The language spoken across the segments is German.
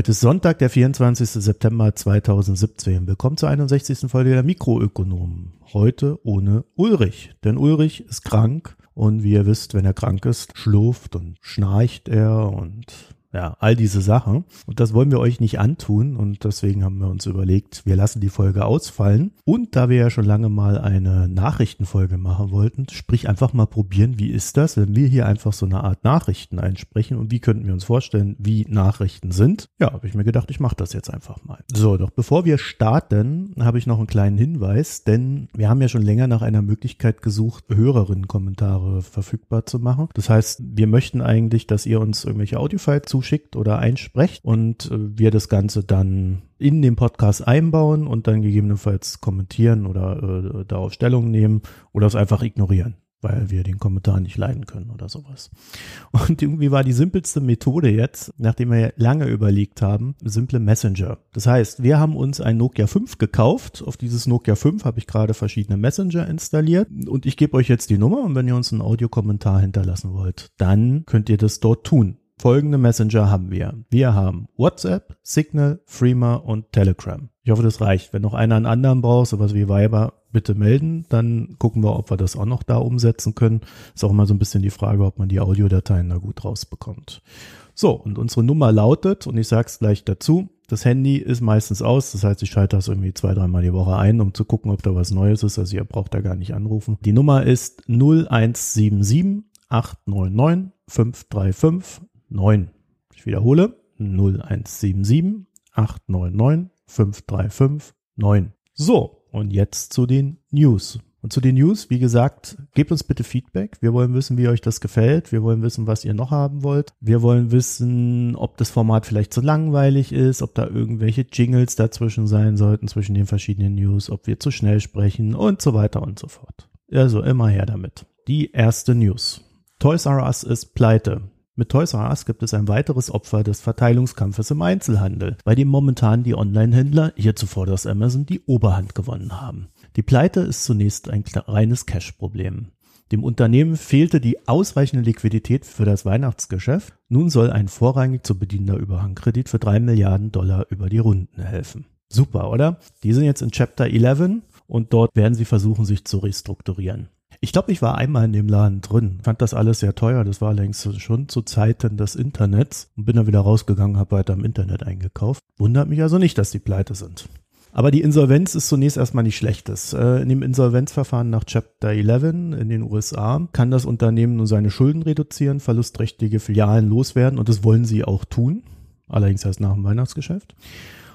Heute ist Sonntag, der 24. September 2017. Willkommen zur 61. Folge der Mikroökonomen. Heute ohne Ulrich, denn Ulrich ist krank und wie ihr wisst, wenn er krank ist, schlurft und schnarcht er und ja, all diese Sachen. Und das wollen wir euch nicht antun und deswegen haben wir uns überlegt, wir lassen die Folge ausfallen. Und da wir ja schon lange mal eine Nachrichtenfolge machen wollten, sprich einfach mal probieren, wie ist das, wenn wir hier einfach so eine Art Nachrichten einsprechen und wie könnten wir uns vorstellen, wie Nachrichten sind. Ja, habe ich mir gedacht, ich mache das jetzt einfach mal. So, doch bevor wir starten, habe ich noch einen kleinen Hinweis, denn wir haben ja schon länger nach einer Möglichkeit gesucht, Hörerinnen-Kommentare verfügbar zu machen. Das heißt, wir möchten eigentlich, dass ihr uns irgendwelche Audiofiles zuschickt oder einsprecht und äh, wir das Ganze dann in den Podcast einbauen und dann gegebenenfalls kommentieren oder äh, darauf Stellung nehmen oder es einfach ignorieren weil wir den Kommentar nicht leiden können oder sowas. Und irgendwie war die simpelste Methode jetzt, nachdem wir lange überlegt haben, simple Messenger. Das heißt, wir haben uns ein Nokia 5 gekauft. Auf dieses Nokia 5 habe ich gerade verschiedene Messenger installiert und ich gebe euch jetzt die Nummer und wenn ihr uns einen Audiokommentar hinterlassen wollt, dann könnt ihr das dort tun. Folgende Messenger haben wir. Wir haben WhatsApp, Signal, Freema und Telegram. Ich hoffe, das reicht. Wenn noch einer einen anderen braucht, sowas wie Viber, bitte melden. Dann gucken wir, ob wir das auch noch da umsetzen können. Ist auch immer so ein bisschen die Frage, ob man die Audiodateien da gut rausbekommt. So, und unsere Nummer lautet, und ich sage es gleich dazu, das Handy ist meistens aus, das heißt, ich schalte das irgendwie zwei, dreimal die Woche ein, um zu gucken, ob da was Neues ist. Also ihr braucht da gar nicht anrufen. Die Nummer ist 0177 899 535 9. Ich wiederhole 0177 899 535 9. So, und jetzt zu den News. Und zu den News, wie gesagt, gebt uns bitte Feedback. Wir wollen wissen, wie euch das gefällt. Wir wollen wissen, was ihr noch haben wollt. Wir wollen wissen, ob das Format vielleicht zu langweilig ist, ob da irgendwelche Jingles dazwischen sein sollten, zwischen den verschiedenen News, ob wir zu schnell sprechen und so weiter und so fort. Also immer her damit. Die erste News. Toys R Us ist pleite. Mit Toys R Us gibt es ein weiteres Opfer des Verteilungskampfes im Einzelhandel, bei dem momentan die Online-Händler, hier zuvor das Amazon, die Oberhand gewonnen haben. Die Pleite ist zunächst ein reines Cash-Problem. Dem Unternehmen fehlte die ausreichende Liquidität für das Weihnachtsgeschäft. Nun soll ein vorrangig zu bedienender Überhangkredit für drei Milliarden Dollar über die Runden helfen. Super, oder? Die sind jetzt in Chapter 11 und dort werden sie versuchen, sich zu restrukturieren. Ich glaube, ich war einmal in dem Laden drin, fand das alles sehr teuer. Das war längst schon zu Zeiten des Internets und bin dann wieder rausgegangen, habe weiter im Internet eingekauft. Wundert mich also nicht, dass die pleite sind. Aber die Insolvenz ist zunächst erstmal nicht schlechtes. Äh, in dem Insolvenzverfahren nach Chapter 11 in den USA kann das Unternehmen nur seine Schulden reduzieren, verlustträchtige Filialen loswerden und das wollen sie auch tun. Allerdings erst nach dem Weihnachtsgeschäft.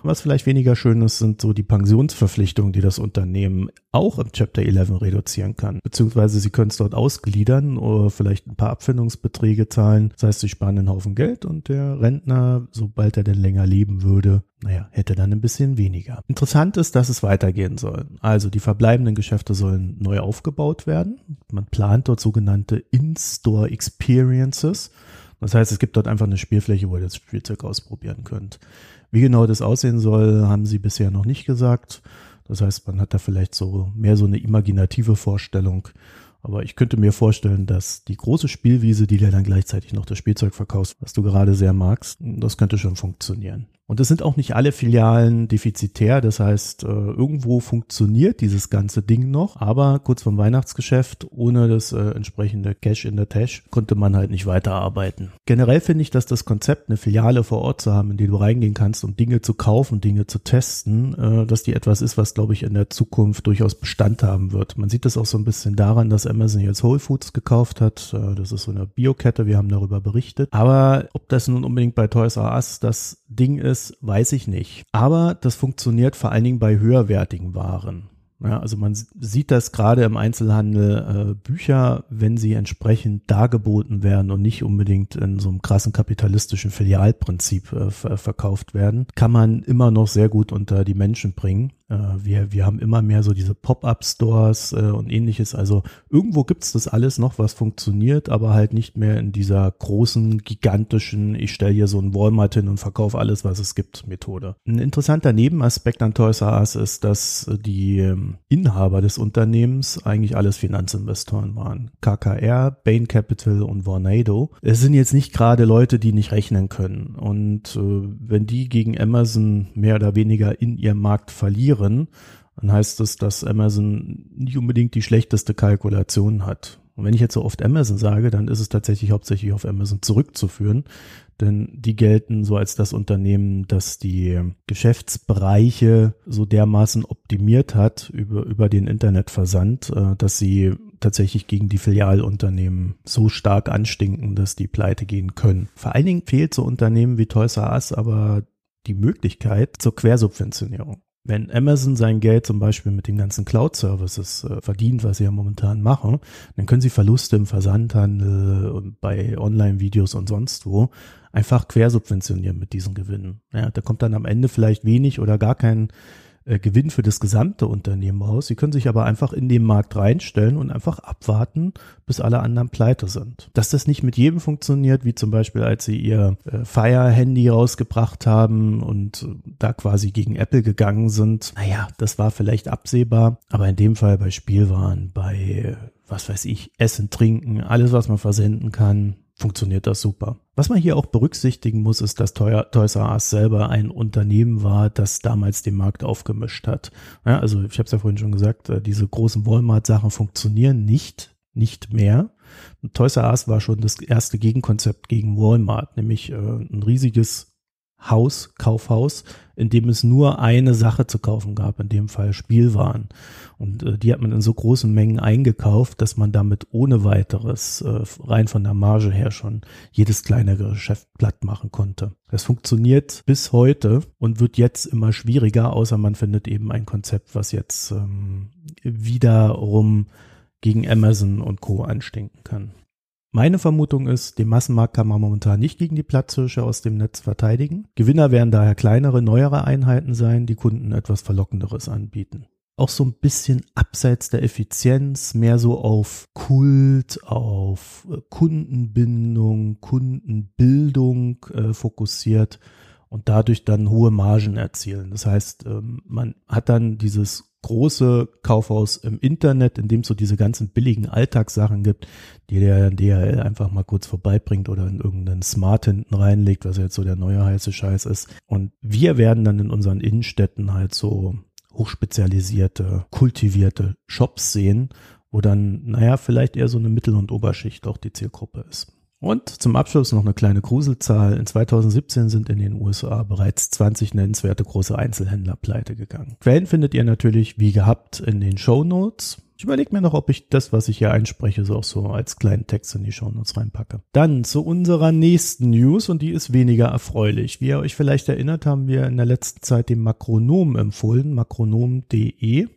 Was vielleicht weniger schön ist, sind so die Pensionsverpflichtungen, die das Unternehmen auch im Chapter 11 reduzieren kann. Beziehungsweise sie können es dort ausgliedern oder vielleicht ein paar Abfindungsbeträge zahlen. Das heißt, sie sparen einen Haufen Geld und der Rentner, sobald er denn länger leben würde, naja, hätte dann ein bisschen weniger. Interessant ist, dass es weitergehen soll. Also die verbleibenden Geschäfte sollen neu aufgebaut werden. Man plant dort sogenannte In-Store Experiences. Das heißt, es gibt dort einfach eine Spielfläche, wo ihr das Spielzeug ausprobieren könnt. Wie genau das aussehen soll, haben sie bisher noch nicht gesagt. Das heißt, man hat da vielleicht so mehr so eine imaginative Vorstellung. Aber ich könnte mir vorstellen, dass die große Spielwiese, die dir dann gleichzeitig noch das Spielzeug verkaufst, was du gerade sehr magst, das könnte schon funktionieren. Und es sind auch nicht alle Filialen defizitär. Das heißt, äh, irgendwo funktioniert dieses ganze Ding noch. Aber kurz vom Weihnachtsgeschäft, ohne das äh, entsprechende Cash in der Tasche, konnte man halt nicht weiterarbeiten. Generell finde ich, dass das Konzept, eine Filiale vor Ort zu haben, in die du reingehen kannst, um Dinge zu kaufen, Dinge zu testen, äh, dass die etwas ist, was, glaube ich, in der Zukunft durchaus Bestand haben wird. Man sieht das auch so ein bisschen daran, dass Amazon jetzt Whole Foods gekauft hat. Das ist so eine Biokette. Wir haben darüber berichtet. Aber ob das nun unbedingt bei Toys R Us das Ding ist, ist, weiß ich nicht. Aber das funktioniert vor allen Dingen bei höherwertigen Waren. Ja, also man sieht das gerade im Einzelhandel, äh, Bücher, wenn sie entsprechend dargeboten werden und nicht unbedingt in so einem krassen kapitalistischen Filialprinzip äh, verkauft werden, kann man immer noch sehr gut unter die Menschen bringen. Äh, wir, wir haben immer mehr so diese Pop-up-Stores äh, und ähnliches. Also irgendwo gibt's das alles noch, was funktioniert, aber halt nicht mehr in dieser großen, gigantischen, ich stelle hier so ein Walmart hin und verkaufe alles, was es gibt, Methode. Ein interessanter Nebenaspekt an Toys R Us ist, dass die Inhaber des Unternehmens eigentlich alles Finanzinvestoren waren. KKR, Bain Capital und Vornado. Es sind jetzt nicht gerade Leute, die nicht rechnen können. Und äh, wenn die gegen Amazon mehr oder weniger in ihrem Markt verlieren, dann heißt es, dass Amazon nicht unbedingt die schlechteste Kalkulation hat. Und wenn ich jetzt so oft Amazon sage, dann ist es tatsächlich hauptsächlich auf Amazon zurückzuführen, denn die gelten so als das Unternehmen, das die Geschäftsbereiche so dermaßen optimiert hat über, über den Internetversand, äh, dass sie tatsächlich gegen die Filialunternehmen so stark anstinken, dass die pleite gehen können. Vor allen Dingen fehlt so Unternehmen wie Toys R Us aber die Möglichkeit zur Quersubventionierung wenn Amazon sein Geld zum Beispiel mit den ganzen Cloud-Services äh, verdient, was sie ja momentan machen, dann können sie Verluste im Versandhandel und bei Online-Videos und sonst wo einfach quersubventionieren mit diesen Gewinnen. Ja, da kommt dann am Ende vielleicht wenig oder gar kein äh, Gewinn für das gesamte Unternehmen raus. Sie können sich aber einfach in den Markt reinstellen und einfach abwarten, bis alle anderen pleite sind. Dass das nicht mit jedem funktioniert, wie zum Beispiel, als sie ihr äh, Fire-Handy rausgebracht haben und äh, da quasi gegen Apple gegangen sind, naja, das war vielleicht absehbar, aber in dem Fall bei Spielwaren, bei was weiß ich, Essen, Trinken, alles, was man versenden kann, funktioniert das super. Was man hier auch berücksichtigen muss, ist, dass Toys R Us selber ein Unternehmen war, das damals den Markt aufgemischt hat. Ja, also ich habe es ja vorhin schon gesagt, äh, diese großen Walmart-Sachen funktionieren nicht, nicht mehr. Toys R Us war schon das erste Gegenkonzept gegen Walmart, nämlich äh, ein riesiges Haus, Kaufhaus, in dem es nur eine Sache zu kaufen gab, in dem Fall Spielwaren. Und äh, die hat man in so großen Mengen eingekauft, dass man damit ohne weiteres äh, rein von der Marge her schon jedes kleinere Geschäft platt machen konnte. Das funktioniert bis heute und wird jetzt immer schwieriger, außer man findet eben ein Konzept, was jetzt ähm, wiederum gegen Amazon und Co. anstinken kann. Meine Vermutung ist, den Massenmarkt kann man momentan nicht gegen die Platzhirsche aus dem Netz verteidigen. Gewinner werden daher kleinere, neuere Einheiten sein, die Kunden etwas Verlockenderes anbieten. Auch so ein bisschen abseits der Effizienz, mehr so auf Kult, auf äh, Kundenbindung, Kundenbildung äh, fokussiert und dadurch dann hohe Margen erzielen. Das heißt, ähm, man hat dann dieses große Kaufhaus im Internet, in dem es so diese ganzen billigen Alltagssachen gibt, die der DHL einfach mal kurz vorbeibringt oder in irgendeinen Smart hinten reinlegt, was jetzt so der neue heiße Scheiß ist. Und wir werden dann in unseren Innenstädten halt so hochspezialisierte, kultivierte Shops sehen, wo dann, naja, vielleicht eher so eine Mittel- und Oberschicht auch die Zielgruppe ist. Und zum Abschluss noch eine kleine Gruselzahl. In 2017 sind in den USA bereits 20 nennenswerte große Einzelhändler pleite gegangen. Quellen findet ihr natürlich wie gehabt in den Show Notes. Ich überlege mir noch, ob ich das, was ich hier einspreche, so auch so als kleinen Text in die Show Notes reinpacke. Dann zu unserer nächsten News und die ist weniger erfreulich. Wie ihr euch vielleicht erinnert, haben wir in der letzten Zeit den Makronom empfohlen, makronom.de.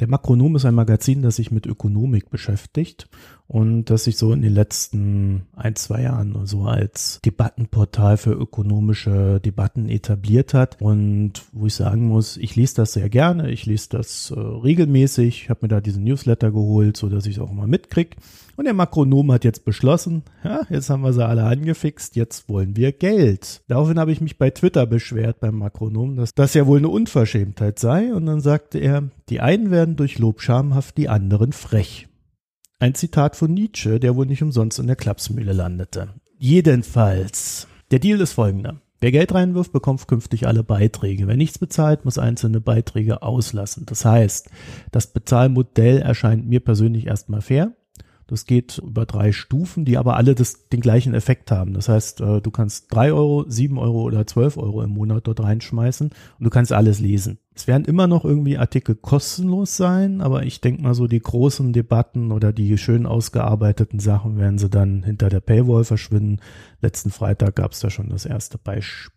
Der Makronom ist ein Magazin, das sich mit Ökonomik beschäftigt und das sich so in den letzten ein, zwei Jahren so als Debattenportal für ökonomische Debatten etabliert hat. Und wo ich sagen muss, ich lese das sehr gerne, ich lese das äh, regelmäßig, ich habe mir da diesen Newsletter geholt, so dass ich es auch mal mitkrieg. Und der Makronom hat jetzt beschlossen, ja, jetzt haben wir sie alle angefixt, jetzt wollen wir Geld. Daraufhin habe ich mich bei Twitter beschwert beim Makronom, dass das ja wohl eine Unverschämtheit sei. Und dann sagte er, die einen werden durch Lob schamhaft, die anderen frech. Ein Zitat von Nietzsche, der wohl nicht umsonst in der Klapsmühle landete. Jedenfalls, der Deal ist folgender. Wer Geld reinwirft, bekommt künftig alle Beiträge. Wer nichts bezahlt, muss einzelne Beiträge auslassen. Das heißt, das Bezahlmodell erscheint mir persönlich erstmal fair. Das geht über drei Stufen, die aber alle das, den gleichen Effekt haben. Das heißt, äh, du kannst drei Euro, sieben Euro oder zwölf Euro im Monat dort reinschmeißen und du kannst alles lesen. Es werden immer noch irgendwie Artikel kostenlos sein, aber ich denke mal so die großen Debatten oder die schön ausgearbeiteten Sachen werden sie dann hinter der Paywall verschwinden. Letzten Freitag gab es da schon das erste Beispiel.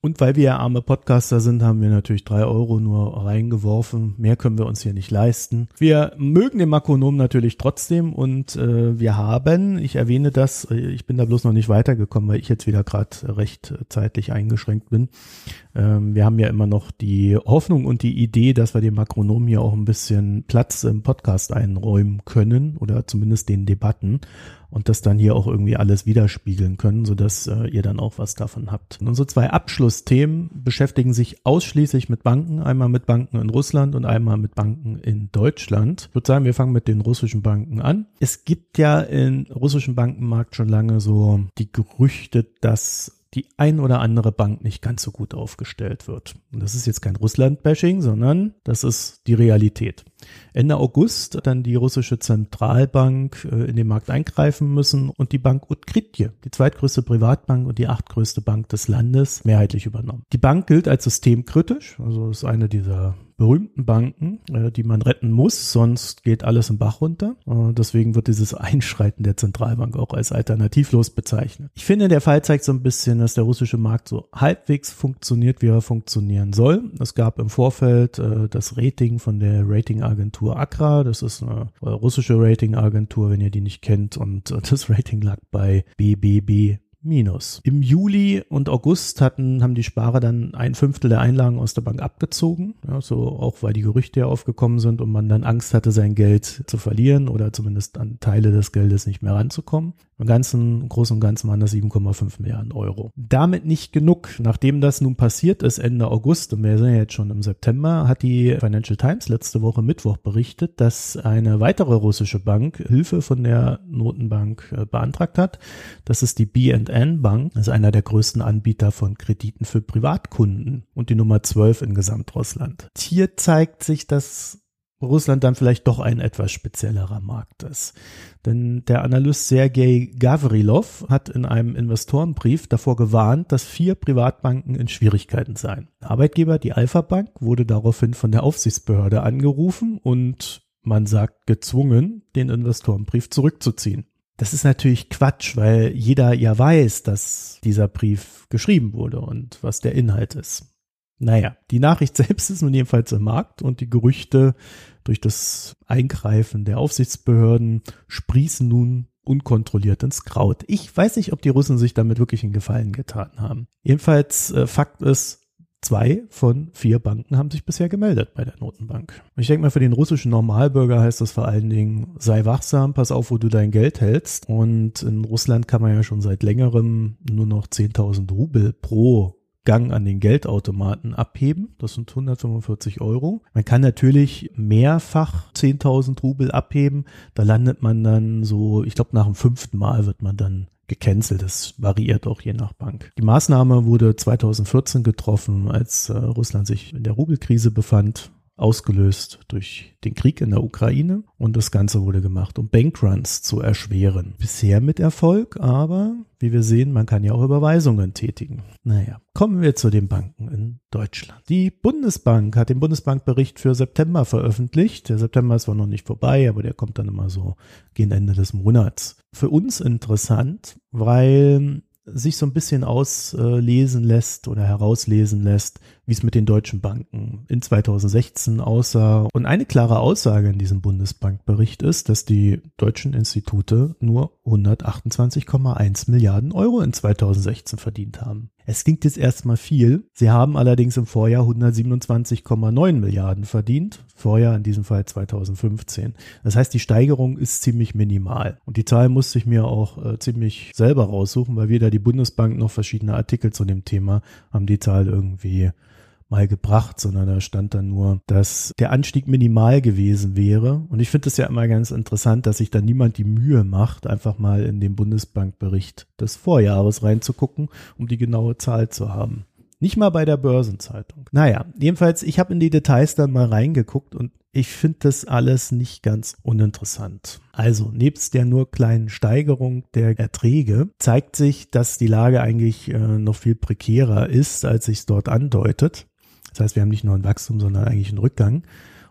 Und weil wir ja arme Podcaster sind, haben wir natürlich drei Euro nur reingeworfen. Mehr können wir uns hier nicht leisten. Wir mögen den Makronom natürlich trotzdem und äh, wir haben, ich erwähne das, äh, ich bin da bloß noch nicht weitergekommen, weil ich jetzt wieder gerade recht zeitlich eingeschränkt bin. Ähm, wir haben ja immer noch die Hoffnung und die Idee, dass wir dem Makronom hier auch ein bisschen Platz im Podcast einräumen können oder zumindest den Debatten. Und das dann hier auch irgendwie alles widerspiegeln können, sodass äh, ihr dann auch was davon habt. Und unsere zwei Abschlussthemen beschäftigen sich ausschließlich mit Banken, einmal mit Banken in Russland und einmal mit Banken in Deutschland. Ich würde sagen, wir fangen mit den russischen Banken an. Es gibt ja im russischen Bankenmarkt schon lange so die Gerüchte, dass die ein oder andere Bank nicht ganz so gut aufgestellt wird. Und das ist jetzt kein Russland-Bashing, sondern das ist die Realität. Ende August hat dann die russische Zentralbank äh, in den Markt eingreifen müssen und die Bank Utkritje, die zweitgrößte Privatbank und die achtgrößte Bank des Landes, mehrheitlich übernommen. Die Bank gilt als systemkritisch, also ist eine dieser berühmten Banken, äh, die man retten muss, sonst geht alles im Bach runter. Äh, deswegen wird dieses Einschreiten der Zentralbank auch als alternativlos bezeichnet. Ich finde, der Fall zeigt so ein bisschen, dass der russische Markt so halbwegs funktioniert, wie er funktionieren soll. Es gab im Vorfeld das Rating von der Ratingagentur Accra. Das ist eine russische Ratingagentur, wenn ihr die nicht kennt. Und äh, das Rating lag bei BBB Minus. Im Juli und August hatten, haben die Sparer dann ein Fünftel der Einlagen aus der Bank abgezogen. Ja, so auch weil die Gerüchte ja aufgekommen sind und man dann Angst hatte, sein Geld zu verlieren oder zumindest an Teile des Geldes nicht mehr ranzukommen. Im Ganzen, im Großen und Ganzen waren das 7,5 Milliarden Euro. Damit nicht genug. Nachdem das nun passiert ist Ende August und wir sind ja jetzt schon im September, hat die Financial Times letzte Woche Mittwoch berichtet, dass eine weitere russische Bank Hilfe von der Notenbank äh, beantragt hat. Das ist die B&N Bank. Ist einer der größten Anbieter von Krediten für Privatkunden und die Nummer 12 in Gesamtrussland. Hier zeigt sich, dass Russland dann vielleicht doch ein etwas speziellerer Markt ist. Denn der Analyst Sergei Gavrilov hat in einem Investorenbrief davor gewarnt, dass vier Privatbanken in Schwierigkeiten seien. Arbeitgeber, die Alpha Bank, wurde daraufhin von der Aufsichtsbehörde angerufen und man sagt gezwungen, den Investorenbrief zurückzuziehen. Das ist natürlich Quatsch, weil jeder ja weiß, dass dieser Brief geschrieben wurde und was der Inhalt ist. Naja, die Nachricht selbst ist nun jedenfalls im Markt und die Gerüchte durch das Eingreifen der Aufsichtsbehörden sprießen nun unkontrolliert ins Kraut. Ich weiß nicht, ob die Russen sich damit wirklich einen Gefallen getan haben. Jedenfalls, äh, Fakt ist, zwei von vier Banken haben sich bisher gemeldet bei der Notenbank. Ich denke mal, für den russischen Normalbürger heißt das vor allen Dingen, sei wachsam, pass auf, wo du dein Geld hältst. Und in Russland kann man ja schon seit längerem nur noch 10.000 Rubel pro Gang an den Geldautomaten abheben. Das sind 145 Euro. Man kann natürlich mehrfach 10.000 Rubel abheben. Da landet man dann so, ich glaube, nach dem fünften Mal wird man dann gecancelt. Das variiert auch je nach Bank. Die Maßnahme wurde 2014 getroffen, als äh, Russland sich in der Rubelkrise befand ausgelöst durch den Krieg in der Ukraine und das Ganze wurde gemacht, um Bankruns zu erschweren. Bisher mit Erfolg, aber wie wir sehen, man kann ja auch Überweisungen tätigen. Naja, kommen wir zu den Banken in Deutschland. Die Bundesbank hat den Bundesbankbericht für September veröffentlicht. Der September ist zwar noch nicht vorbei, aber der kommt dann immer so gegen Ende des Monats. Für uns interessant, weil sich so ein bisschen auslesen lässt oder herauslesen lässt, wie es mit den deutschen Banken in 2016 aussah. Und eine klare Aussage in diesem Bundesbankbericht ist, dass die deutschen Institute nur 128,1 Milliarden Euro in 2016 verdient haben. Es klingt jetzt erstmal viel. Sie haben allerdings im Vorjahr 127,9 Milliarden verdient. Vorjahr in diesem Fall 2015. Das heißt, die Steigerung ist ziemlich minimal. Und die Zahl musste ich mir auch äh, ziemlich selber raussuchen, weil weder die Bundesbank noch verschiedene Artikel zu dem Thema haben die Zahl irgendwie mal gebracht, sondern da stand dann nur, dass der Anstieg minimal gewesen wäre. Und ich finde es ja immer ganz interessant, dass sich da niemand die Mühe macht, einfach mal in den Bundesbankbericht des Vorjahres reinzugucken, um die genaue Zahl zu haben. Nicht mal bei der Börsenzeitung. Naja, jedenfalls, ich habe in die Details dann mal reingeguckt und ich finde das alles nicht ganz uninteressant. Also, nebst der nur kleinen Steigerung der Erträge zeigt sich, dass die Lage eigentlich äh, noch viel prekärer ist, als sich dort andeutet. Das heißt, wir haben nicht nur ein Wachstum, sondern eigentlich einen Rückgang.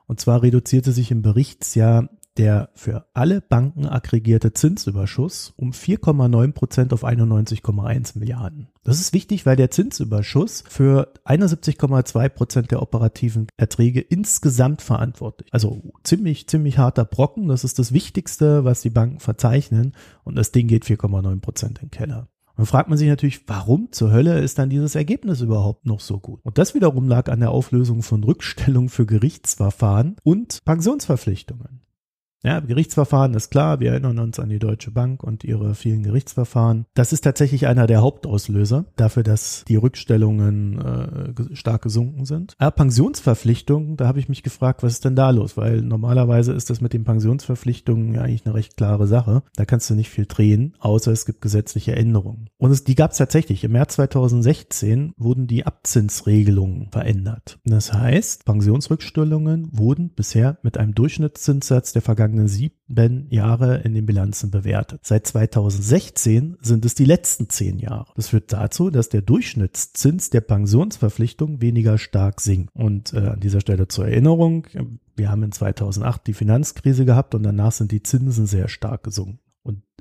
Und zwar reduzierte sich im Berichtsjahr der für alle Banken aggregierte Zinsüberschuss um 4,9 Prozent auf 91,1 Milliarden. Das ist wichtig, weil der Zinsüberschuss für 71,2 Prozent der operativen Erträge insgesamt verantwortlich. Also ziemlich, ziemlich harter Brocken. Das ist das Wichtigste, was die Banken verzeichnen. Und das Ding geht 4,9 Prozent in den Keller. Dann fragt man sich natürlich, warum zur Hölle ist dann dieses Ergebnis überhaupt noch so gut? Und das wiederum lag an der Auflösung von Rückstellungen für Gerichtsverfahren und Pensionsverpflichtungen. Ja, Gerichtsverfahren ist klar, wir erinnern uns an die Deutsche Bank und ihre vielen Gerichtsverfahren. Das ist tatsächlich einer der Hauptauslöser dafür, dass die Rückstellungen äh, stark gesunken sind. Aber Pensionsverpflichtungen, da habe ich mich gefragt, was ist denn da los? Weil normalerweise ist das mit den Pensionsverpflichtungen ja eigentlich eine recht klare Sache. Da kannst du nicht viel drehen, außer es gibt gesetzliche Änderungen. Und es, die gab es tatsächlich. Im März 2016 wurden die Abzinsregelungen verändert. Das heißt, Pensionsrückstellungen wurden bisher mit einem Durchschnittszinssatz der vergangenen vergangenen sieben Jahre in den Bilanzen bewertet. Seit 2016 sind es die letzten zehn Jahre. Das führt dazu, dass der Durchschnittszins der Pensionsverpflichtung weniger stark sinkt. Und äh, an dieser Stelle zur Erinnerung, wir haben in 2008 die Finanzkrise gehabt und danach sind die Zinsen sehr stark gesunken.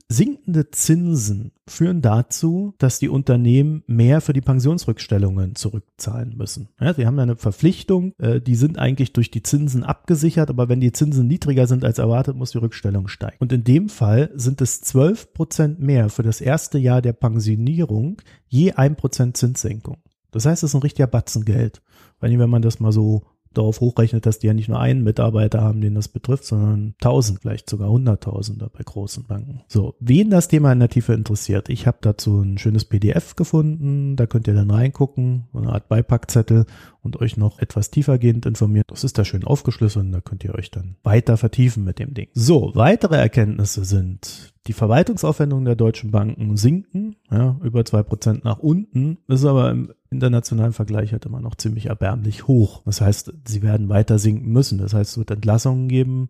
Sinkende Zinsen führen dazu, dass die Unternehmen mehr für die Pensionsrückstellungen zurückzahlen müssen. Ja, sie haben eine Verpflichtung, äh, die sind eigentlich durch die Zinsen abgesichert, aber wenn die Zinsen niedriger sind als erwartet, muss die Rückstellung steigen. Und in dem Fall sind es 12 Prozent mehr für das erste Jahr der Pensionierung je ein Prozent Zinssenkung. Das heißt, es ist ein richtiger Batzen Geld. Wenn man das mal so darauf hochrechnet, dass die ja nicht nur einen Mitarbeiter haben, den das betrifft, sondern tausend, vielleicht sogar hunderttausende bei großen Banken. So, wen das Thema in der Tiefe interessiert, ich habe dazu ein schönes PDF gefunden, da könnt ihr dann reingucken, eine Art Beipackzettel und euch noch etwas tiefergehend informieren. Das ist da schön aufgeschlüsselt und da könnt ihr euch dann weiter vertiefen mit dem Ding. So, weitere Erkenntnisse sind, die Verwaltungsaufwendungen der deutschen Banken sinken, ja, über zwei Prozent nach unten, ist aber im internationalen Vergleich halt immer noch ziemlich erbärmlich hoch. Das heißt, sie werden weiter sinken müssen. Das heißt, es wird Entlassungen geben,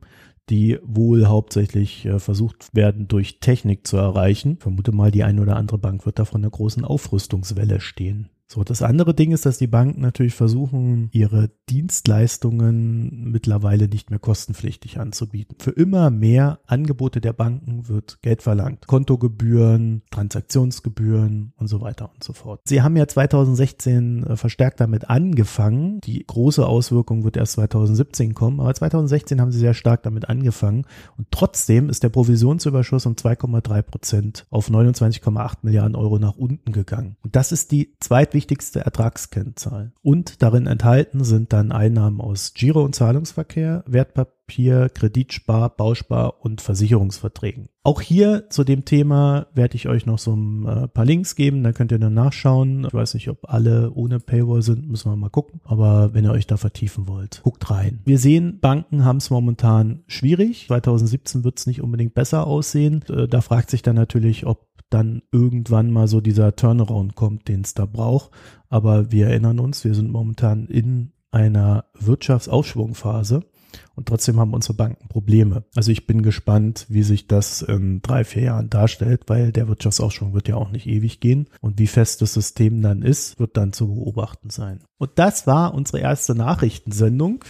die wohl hauptsächlich äh, versucht werden, durch Technik zu erreichen. Ich vermute mal, die eine oder andere Bank wird da von einer großen Aufrüstungswelle stehen. So, das andere Ding ist, dass die Banken natürlich versuchen, ihre Dienstleistungen mittlerweile nicht mehr kostenpflichtig anzubieten. Für immer mehr Angebote der Banken wird Geld verlangt. Kontogebühren, Transaktionsgebühren und so weiter und so fort. Sie haben ja 2016 äh, verstärkt damit angefangen. Die große Auswirkung wird erst 2017 kommen, aber 2016 haben sie sehr stark damit angefangen und trotzdem ist der Provisionsüberschuss um 2,3 Prozent auf 29,8 Milliarden Euro nach unten gegangen. Und das ist die zweite wichtigste Ertragskennzahl. Und darin enthalten sind dann Einnahmen aus Giro- und Zahlungsverkehr, Wertpapier, Kreditspar, Bauspar und Versicherungsverträgen. Auch hier zu dem Thema werde ich euch noch so ein äh, paar Links geben, da könnt ihr dann nachschauen. Ich weiß nicht, ob alle ohne Paywall sind, müssen wir mal gucken. Aber wenn ihr euch da vertiefen wollt, guckt rein. Wir sehen, Banken haben es momentan schwierig. 2017 wird es nicht unbedingt besser aussehen. Äh, da fragt sich dann natürlich, ob dann irgendwann mal so dieser Turnaround kommt, den es da braucht. Aber wir erinnern uns, wir sind momentan in einer Wirtschaftsaufschwungphase und trotzdem haben unsere Banken Probleme. Also ich bin gespannt, wie sich das in drei, vier Jahren darstellt, weil der Wirtschaftsaufschwung wird ja auch nicht ewig gehen und wie fest das System dann ist, wird dann zu beobachten sein. Und das war unsere erste Nachrichtensendung.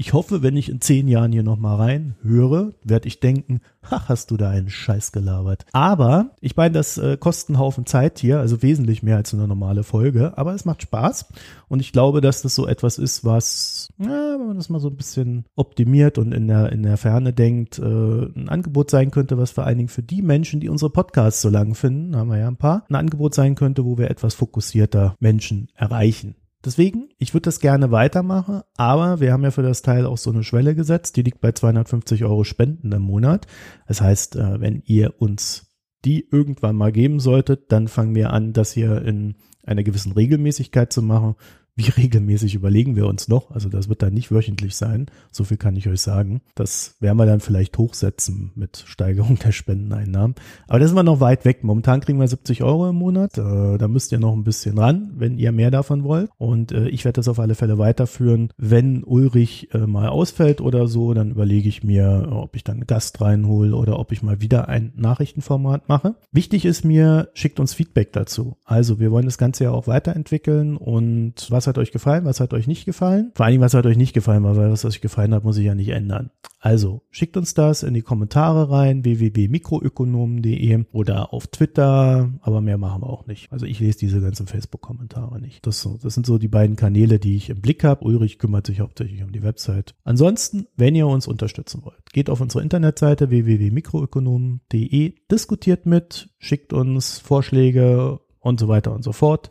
Ich hoffe, wenn ich in zehn Jahren hier nochmal rein höre, werde ich denken, ach, hast du da einen Scheiß gelabert. Aber ich meine, das äh, kostet einen Haufen Zeit hier, also wesentlich mehr als eine normale Folge, aber es macht Spaß und ich glaube, dass das so etwas ist, was, ja, wenn man das mal so ein bisschen optimiert und in der, in der Ferne denkt, äh, ein Angebot sein könnte, was vor allen Dingen für die Menschen, die unsere Podcasts so lang finden, haben wir ja ein paar, ein Angebot sein könnte, wo wir etwas fokussierter Menschen erreichen. Deswegen, ich würde das gerne weitermachen, aber wir haben ja für das Teil auch so eine Schwelle gesetzt, die liegt bei 250 Euro Spenden im Monat. Das heißt, äh, wenn ihr uns die irgendwann mal geben solltet, dann fangen wir an, das hier in einer gewissen Regelmäßigkeit zu machen. Wie regelmäßig überlegen wir uns noch? Also das wird dann nicht wöchentlich sein. So viel kann ich euch sagen. Das werden wir dann vielleicht hochsetzen mit Steigerung der Spendeneinnahmen. Aber da sind wir noch weit weg. Momentan kriegen wir 70 Euro im Monat. Äh, da müsst ihr noch ein bisschen ran, wenn ihr mehr davon wollt. Und äh, ich werde das auf alle Fälle weiterführen. Wenn Ulrich äh, mal ausfällt oder so, dann überlege ich mir, ob ich dann einen Gast reinhole oder ob ich mal wieder ein Nachrichtenformat mache. Wichtig ist mir, schickt uns Feedback dazu. Also wir wollen das Ganze ja auch weiterentwickeln und was hat euch gefallen, was hat euch nicht gefallen. Vor allen Dingen, was hat euch nicht gefallen, weil was euch gefallen hat, muss ich ja nicht ändern. Also schickt uns das in die Kommentare rein, www.mikroökonomen.de oder auf Twitter, aber mehr machen wir auch nicht. Also ich lese diese ganzen Facebook-Kommentare nicht. Das, das sind so die beiden Kanäle, die ich im Blick habe. Ulrich kümmert sich hauptsächlich um die Website. Ansonsten, wenn ihr uns unterstützen wollt, geht auf unsere Internetseite www.mikroökonomen.de, diskutiert mit, schickt uns Vorschläge und so weiter und so fort.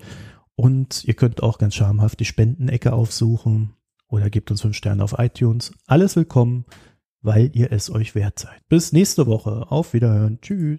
Und ihr könnt auch ganz schamhaft die Spendenecke aufsuchen oder gebt uns fünf Sterne auf iTunes. Alles willkommen. weil ihr es euch wert seid. Bis nächste Woche. Auf Wiederhören. Tschüss.